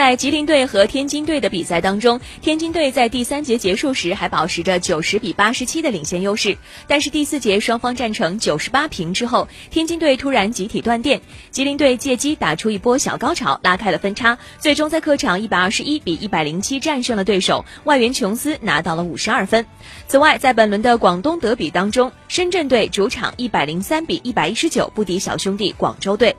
在吉林队和天津队的比赛当中天津队在第三节结束时还保持着九十比八十七的领先优势。但是第四节双方战成九十八平之后天津队突然集体断电吉林队借机打出一波小高潮拉开了分差最终在客场一百二十一比一百零七战胜了对手外援琼斯拿到了五十二分。此外在本轮的广东德比当中深圳队主场一百零三比一百一十九不敌小兄弟广州队。